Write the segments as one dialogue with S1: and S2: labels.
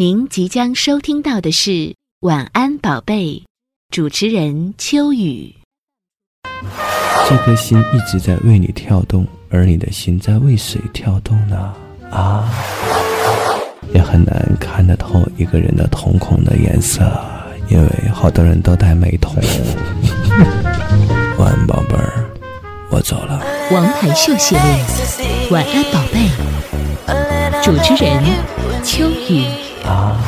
S1: 您即将收听到的是《晚安宝贝》，主持人秋雨。
S2: 这颗心一直在为你跳动，而你的心在为谁跳动呢？啊，也很难看得透一个人的瞳孔的颜色，因为好多人都戴美瞳。晚安，宝贝儿，我走了。
S1: 王牌秀系列，《晚安宝贝》，主持人秋雨。
S2: 啊，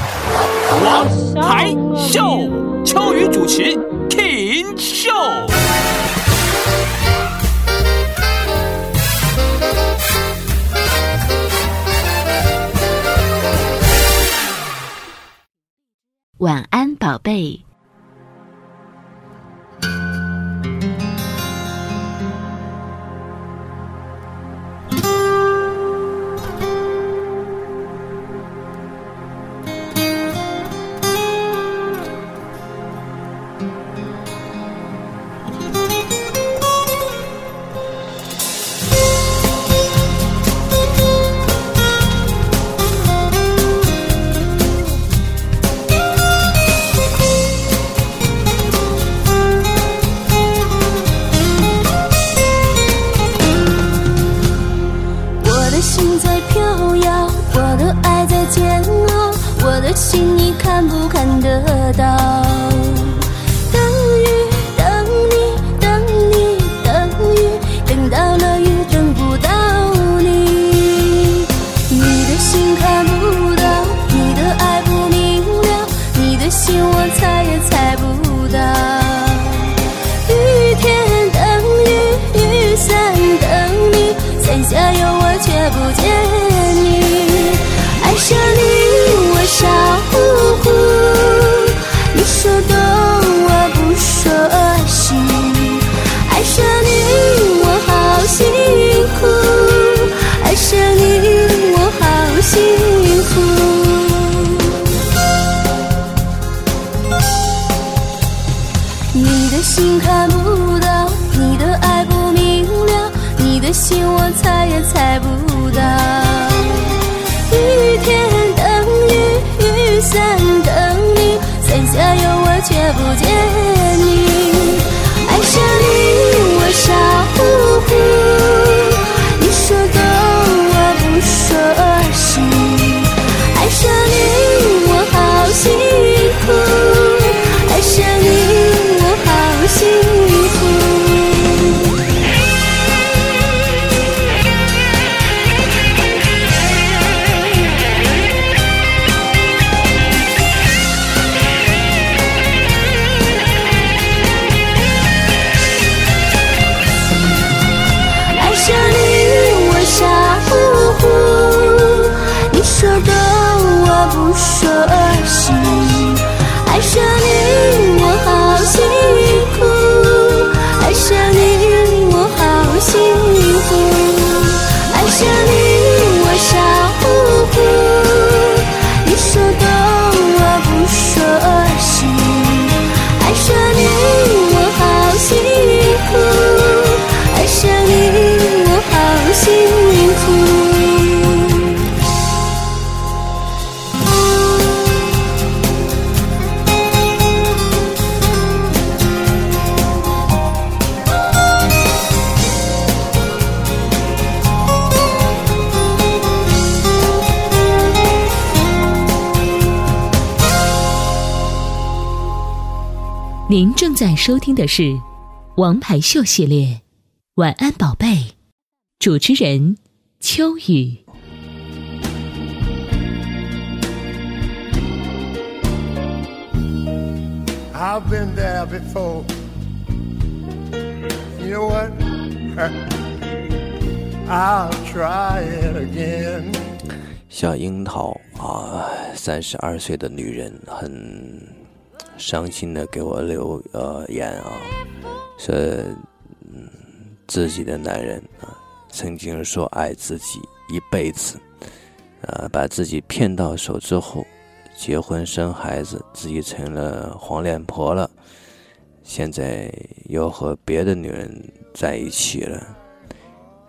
S3: 王牌秀，秋雨主持，King 秀。
S1: 晚安，宝贝。您正在收听的是《王牌秀》系列，《晚安宝贝》，主持人秋雨。
S4: I've been there before. You know what? I'll try it again.
S2: 小樱桃啊，三十二岁的女人很伤心的给我留呃言啊，说嗯自己的男人啊曾经说爱自己一辈子，啊把自己骗到手之后，结婚生孩子，自己成了黄脸婆了，现在又和别的女人在一起了，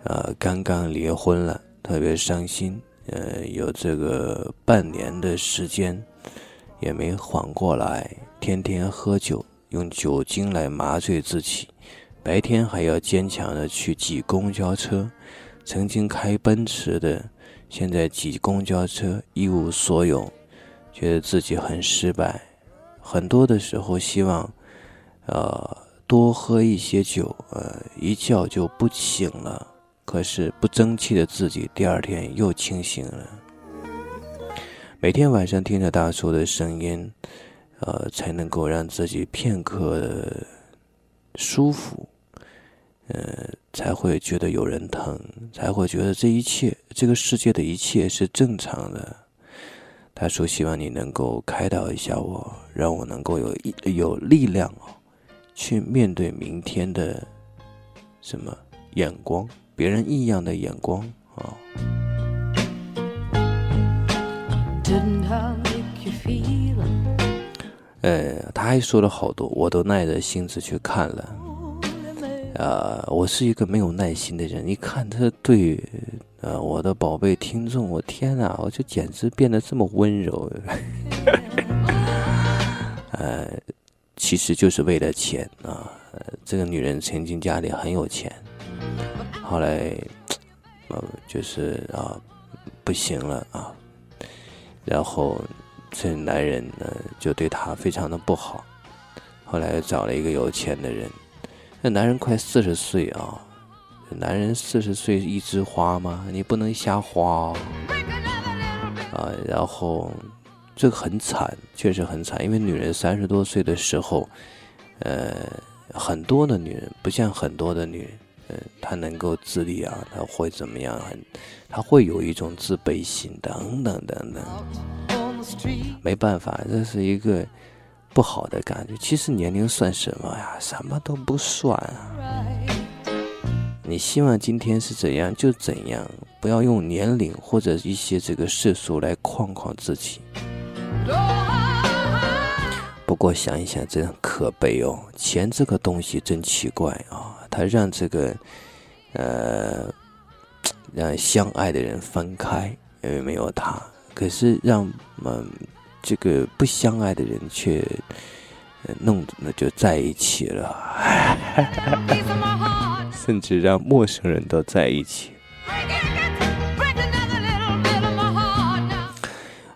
S2: 呃刚刚离婚了，特别伤心。呃，有这个半年的时间，也没缓过来，天天喝酒，用酒精来麻醉自己，白天还要坚强的去挤公交车。曾经开奔驰的，现在挤公交车一无所有，觉得自己很失败。很多的时候希望，呃，多喝一些酒，呃，一觉就不醒了。可是不争气的自己，第二天又清醒了。每天晚上听着大叔的声音，呃，才能够让自己片刻的舒服，呃，才会觉得有人疼，才会觉得这一切，这个世界的一切是正常的。他说希望你能够开导一下我，让我能够有一有力量哦，去面对明天的什么眼光。别人异样的眼光啊！呃，他还说了好多，我都耐着性子去看了。啊，我是一个没有耐心的人。一看他对，呃，我的宝贝听众，我天哪，我就简直变得这么温柔。呃，其实就是为了钱啊！这个女人曾经家里很有钱。后来，呃，就是啊，不行了啊，然后这男人呢就对她非常的不好。后来找了一个有钱的人，那男人快四十岁啊，男人四十岁一枝花吗？你不能瞎花啊。然后这个很惨，确实很惨，因为女人三十多岁的时候，呃，很多的女人不像很多的女人。嗯，他能够自立啊，他会怎么样？很，他会有一种自卑心，等等等等。没办法，这是一个不好的感觉。其实年龄算什么呀？什么都不算啊。你希望今天是怎样就怎样，不要用年龄或者一些这个世俗来框框自己。不过想一想，真可悲哦。钱这个东西真奇怪啊。他让这个，呃，让相爱的人分开，因为没有他。可是让嗯，这个不相爱的人却弄那就在一起了，甚至让陌生人都在一起。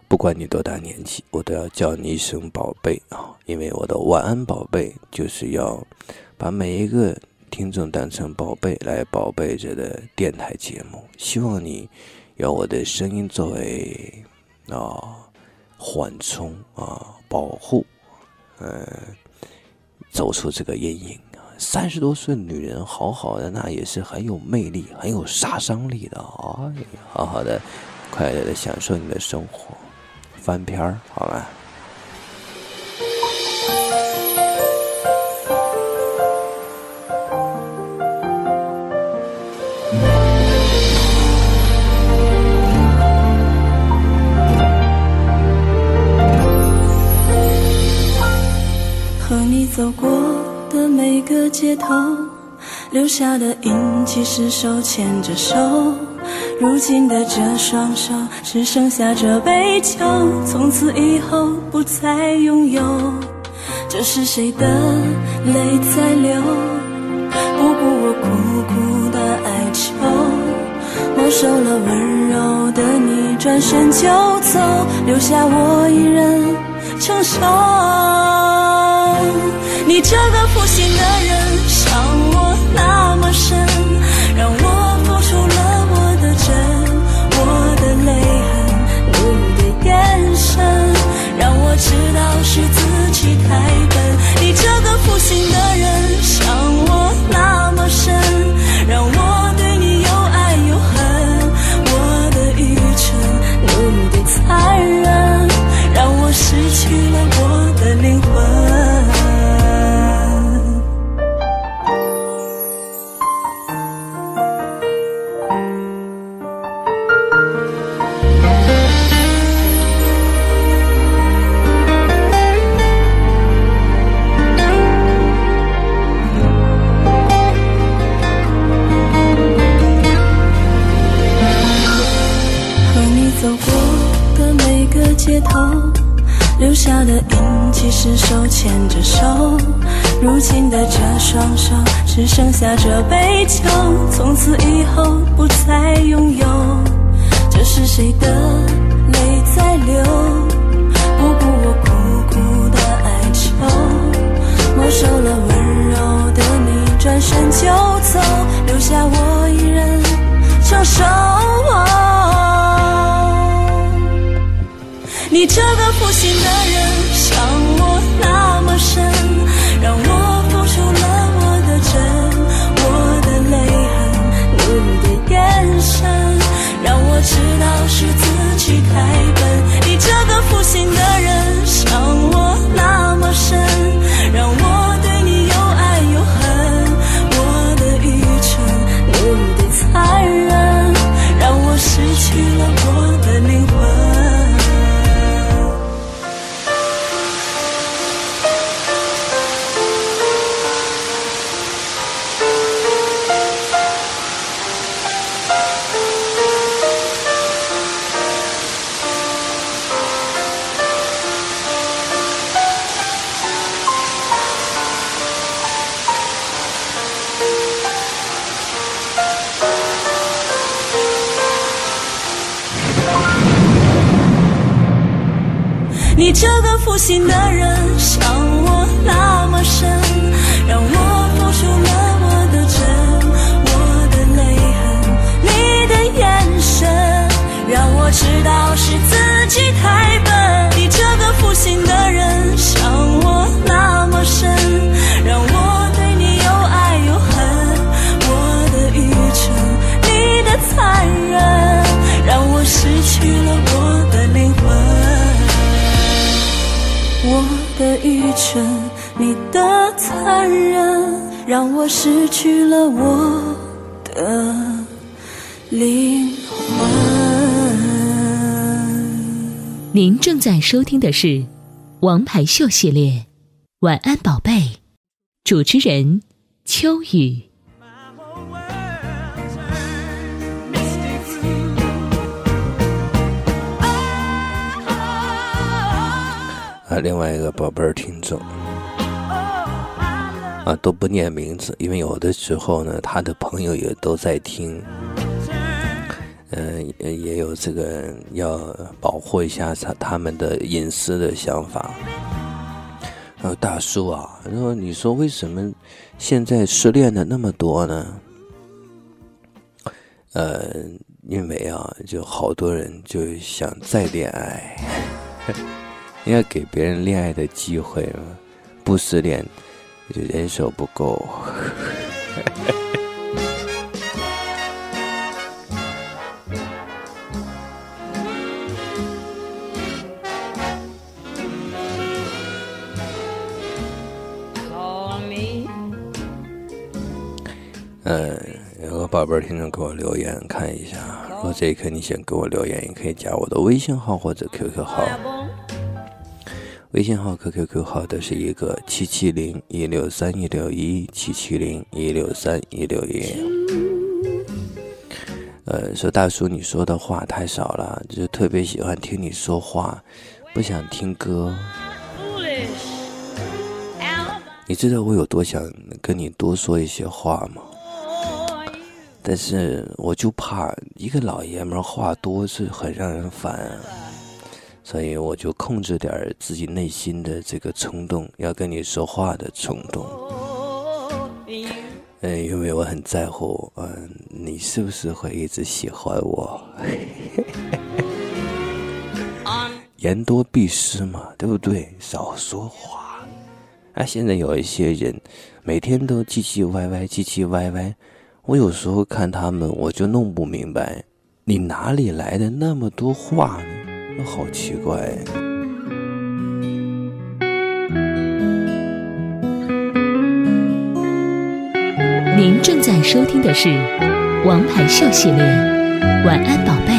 S2: 不管你多大年纪，我都要叫你一声宝贝啊！因为我的晚安宝贝就是要把每一个。听众当成宝贝来宝贝着的电台节目，希望你用我的声音作为啊缓冲啊保护，呃，走出这个阴影三十多岁女人，好好的，那也是很有魅力、很有杀伤力的啊！好好的，快乐的享受你的生活，翻篇儿好
S5: 吧？街头，留下的印记是手牵着手。如今的这双手，只剩下这杯酒，从此以后不再拥有。这是谁的泪在流？不顾我苦苦的哀求，没收了温柔的你，转身就走，留下我一人承受。你这个负心的人，伤我那么深，让我付出了我的真，我的泪痕，你的眼神，让我知道是自己太笨。你这个负心的心的人，愚蠢，你的残忍，让我失去了我的灵魂。
S6: 您正在收听的是《王牌秀》系列，《晚安宝贝》，主持人秋雨。
S2: 另外一个宝贝儿听众啊，都不念名字，因为有的时候呢，他的朋友也都在听，嗯、也有这个要保护一下他他们的隐私的想法。还有大叔啊，然后你说为什么现在失恋的那么多呢？呃，因为啊，就好多人就想再恋爱。应该给别人恋爱的机会嘛，不失恋人手不够。嗯，有个宝贝儿听众给我留言，看一下。如果这一刻你想给我留言，也可以加我的微信号或者 QQ 号。微信号和 QQ 号都是一个七七零一六三一六一七七零一六三一六一。呃，说大叔，你说的话太少了，就特别喜欢听你说话，不想听歌。你知道我有多想跟你多说一些话吗？但是我就怕一个老爷们话多是很让人烦。所以我就控制点儿自己内心的这个冲动，要跟你说话的冲动。嗯，因为我很在乎，嗯，你是不是会一直喜欢我？言多必失嘛，对不对？少说话。啊，现在有一些人每天都唧唧歪歪，唧唧歪歪，我有时候看他们，我就弄不明白，你哪里来的那么多话呢？好奇怪。
S6: 您正在收听的是《王牌秀》系列，《晚安宝贝》，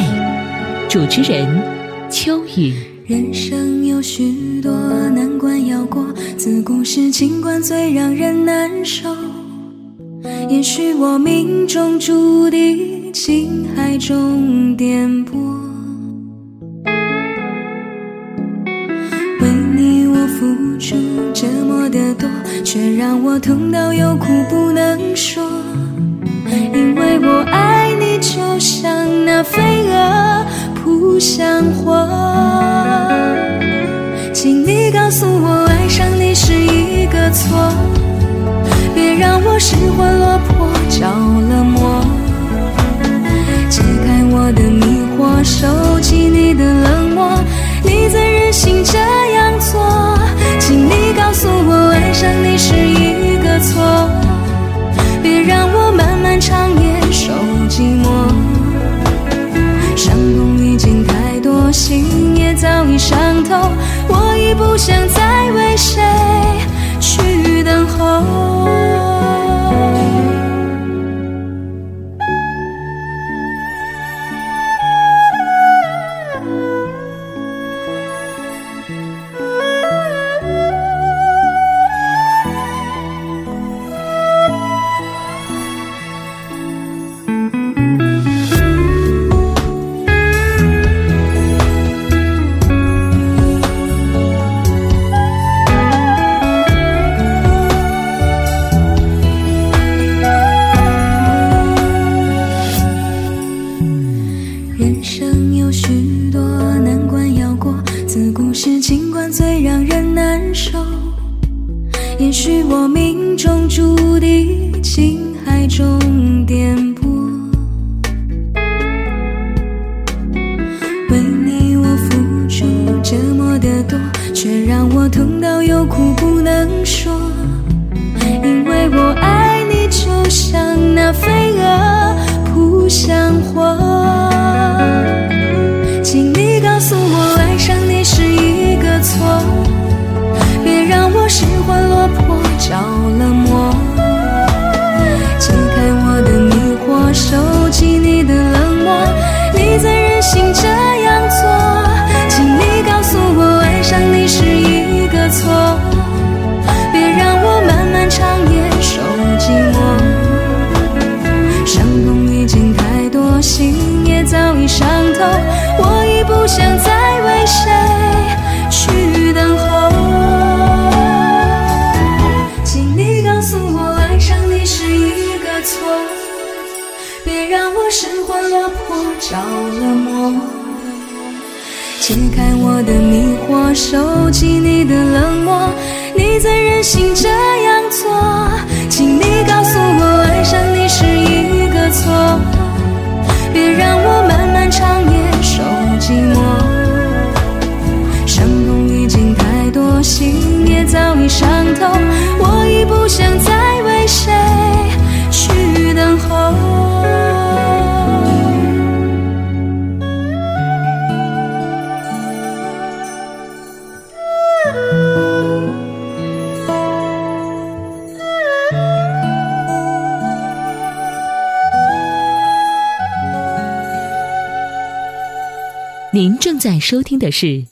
S6: 主持人秋雨。
S5: 人生有许多难关要过，自古是情关最让人难受。也许我命中注定情海中颠簸。
S7: 付出这么的多，却让我痛到有苦不能说。因为我爱你，就像那飞蛾扑向火。请你告诉我，爱上你是一个错，别让我失魂落魄，着了魔。解开我的迷惑，收起你的冷漠，你怎忍心这是一个错，别让我漫漫长夜受寂寞。伤痛已经太多，心也早已伤透，我已不想再开我的迷惑，收起你的冷漠，你怎忍心这样做？请你告诉我，爱上你是一个错，别让我漫漫长夜受寂寞。伤痛已经太多，心也早已伤透，我
S1: 在收听的是《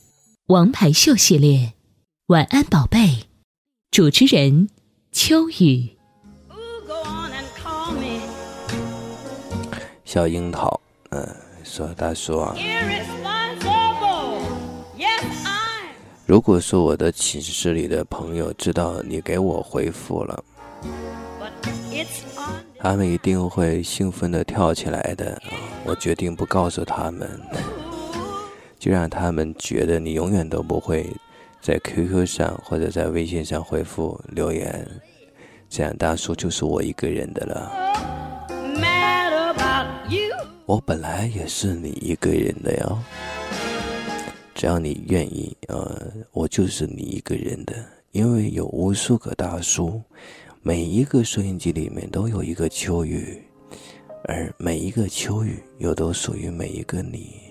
S1: 王牌秀》系列，《晚安宝贝》，主持人秋雨。
S2: 小樱桃，嗯、说大叔啊.如果说我的寝室里的朋友知道你给我回复了.他们一定会兴奋的跳起来的。啊我决定不告诉他们，就让他们觉得你永远都不会在 QQ 上或者在微信上回复留言，这样大叔就是我一个人的了。我本来也是你一个人的哟，只要你愿意，呃，我就是你一个人的，因为有无数个大叔，每一个收音机里面都有一个秋雨，而每一个秋雨又都属于每一个你。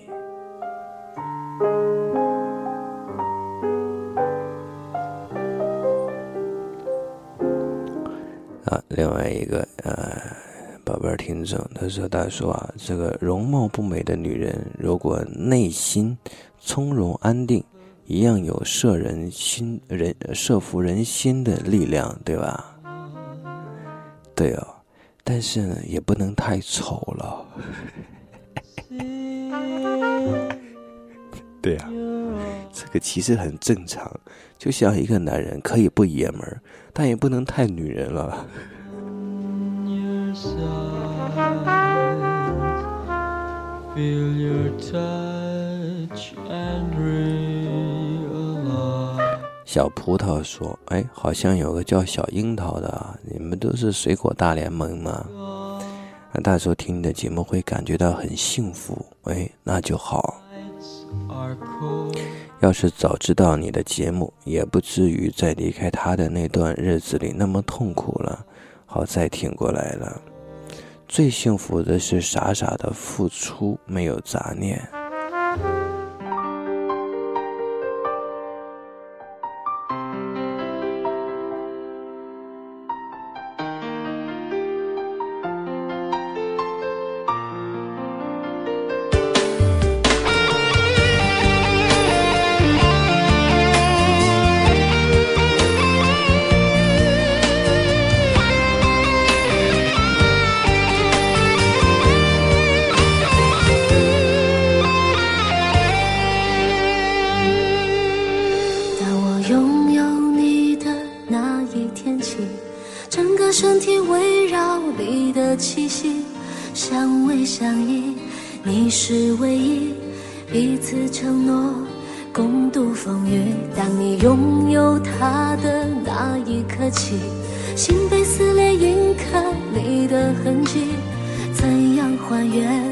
S2: 啊，另外一个呃，宝贝儿听众，他说：“大叔啊，这个容貌不美的女人，如果内心从容安定，一样有摄人心人摄服人心的力量，对吧？对哦，但是呢，也不能太丑了。对呀、这个其实很正常，就像一个男人可以不爷们儿，但也不能太女人了。小葡萄说：“哎，好像有个叫小樱桃的，你们都是水果大联盟吗？那到时候听你的节目会感觉到很幸福。哎，那就好。要是早知道你的节目，也不至于在离开他的那段日子里那么痛苦了。好在挺过来了。最幸福的是傻傻的付出，没有杂念。”
S8: 承诺，共度风雨。当你拥有他的那一刻起，心被撕裂，印刻你的痕迹。怎样还原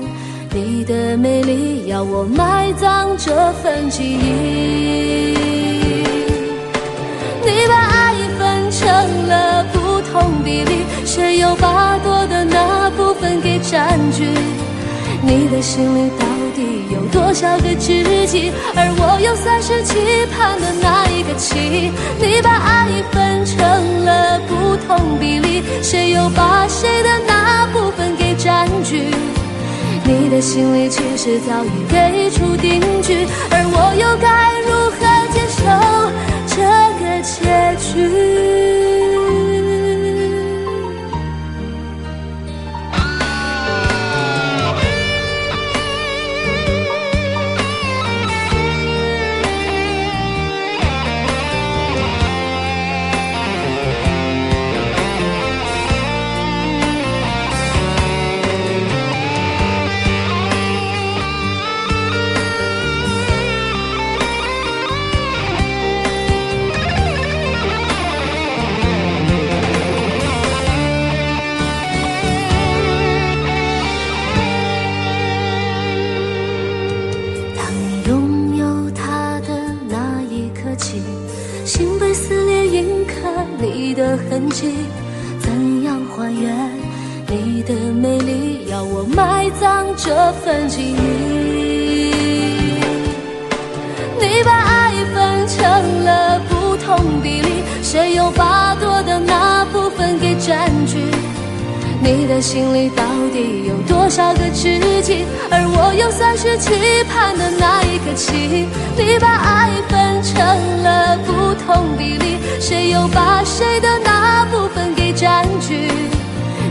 S8: 你的美丽？要我埋葬这份记忆。你把爱分成了不同比例，谁又把多的那部分给占据？你的心里到多少个知己？而我又算是期盼的那一个期？你把爱分成了不同比例，谁又把谁的那部分给占据？你的心里其实早已给出定局，而我又该如何接受？这个结局。你的心里到底有多少个知己？而我又算是期盼的那一颗棋？你把爱分成了不同比例，谁又把谁的那部分给占据？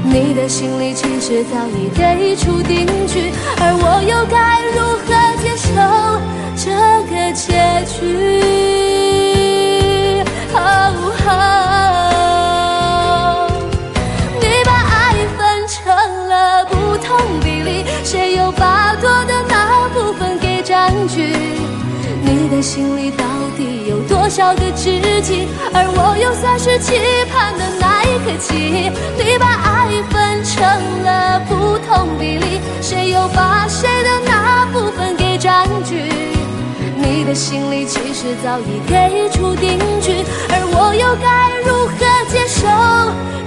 S8: 你的心里其实早已给出定局，而我又该如何接受这个结局？心里到底有多少个知己？而我又算是期盼的那一颗棋？你把爱分成了不同比例，谁又把谁的那部分给占据？你的心里其实早已给出定局，而我又该如何接受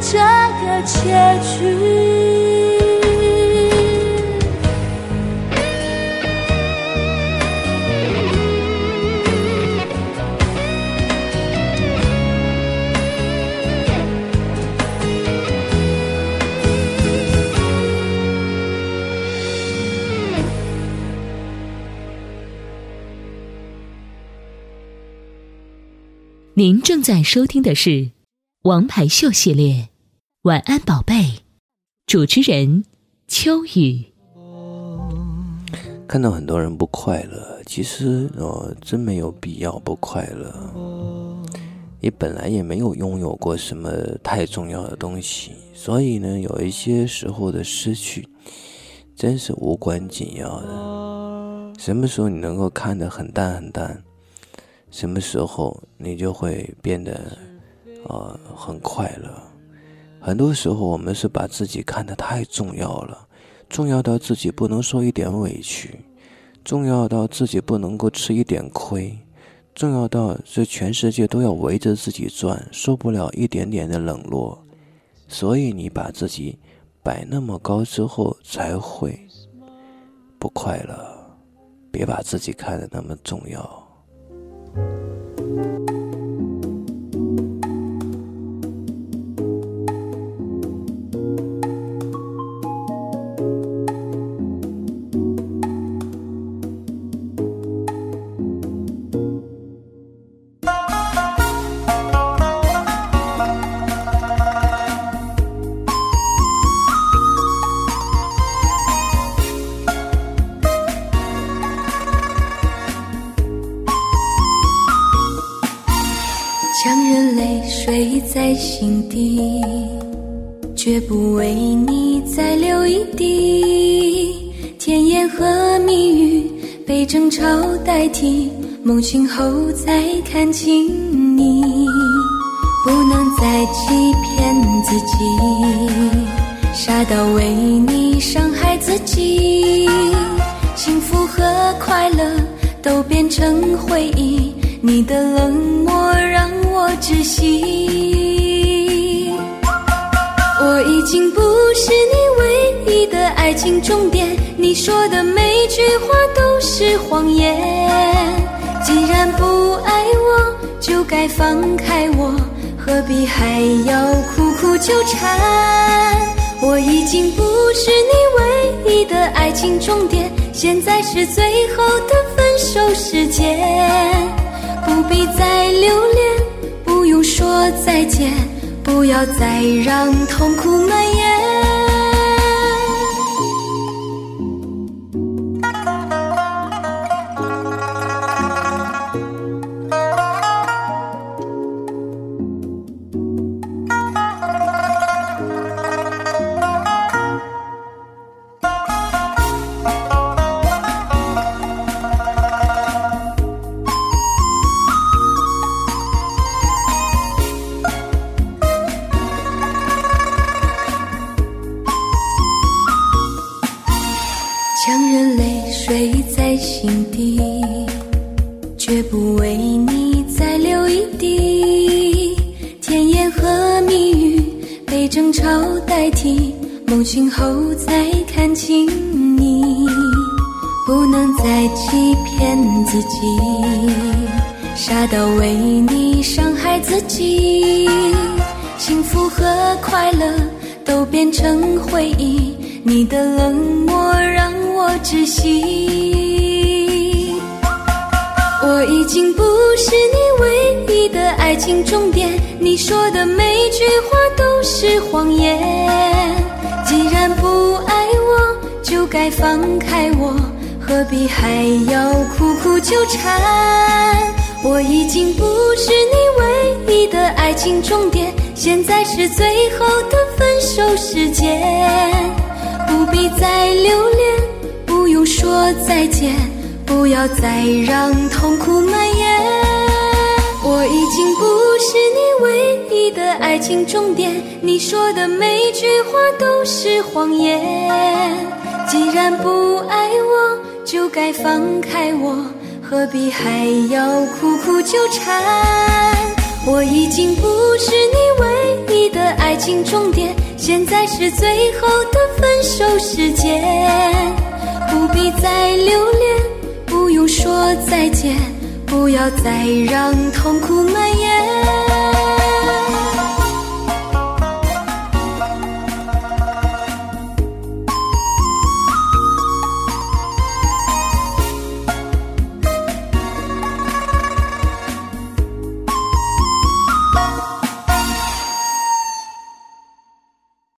S8: 这个结局？
S6: 您正在收听的是《王牌秀》系列，《晚安宝贝》，主持人秋雨。
S2: 看到很多人不快乐，其实呃，真没有必要不快乐。你本来也没有拥有过什么太重要的东西，所以呢，有一些时候的失去，真是无关紧要的。什么时候你能够看得很淡很淡，什么时候你就会变得，呃，很快乐。很多时候我们是把自己看得太重要了，重要到自己不能受一点委屈，重要到自己不能够吃一点亏。重要到这全世界都要围着自己转，受不了一点点的冷落，所以你把自己摆那么高之后才会不快乐。别把自己看得那么重要。Thank you.
S1: 在心底，绝不为你再流一滴。甜言和蜜语被争吵代替，梦醒后再看清你，不能再欺骗自己，傻到为你伤害自己。幸福和快乐都变成回忆，你的冷漠让我窒息。我已经不是你唯一的爱情终点，你说的每句话都是谎言。既然不爱我，就该放开我，何必还要苦苦纠缠？我已经不是你唯一的爱情终点，现在是最后的分手时间，不必再留恋，说再见。不要再让痛苦蔓延。为你再流一滴，甜言和蜜语被争吵代替。梦醒后再看清你，不能再欺骗自己，傻到为你伤害自己。幸福和快乐都变成回忆，你的冷漠让我窒息。我已经不是你唯一的爱情终点，你说的每句话都是谎言。既然不爱我，就该放开我，何必还要苦苦纠缠？我已经不是你唯一的爱情终点，现在是最后的分手时间，不必再留恋，不用说再见，不要再让痛苦蔓延。我已经不是你唯一的爱情终点，你说的每句话都是谎言。既然不爱我，就该放开我，何必还要苦苦纠缠？我已经不是你唯一的爱情终点，现在是最后的分手时间，不必再留恋，不用说再见。不要再让痛苦蔓延。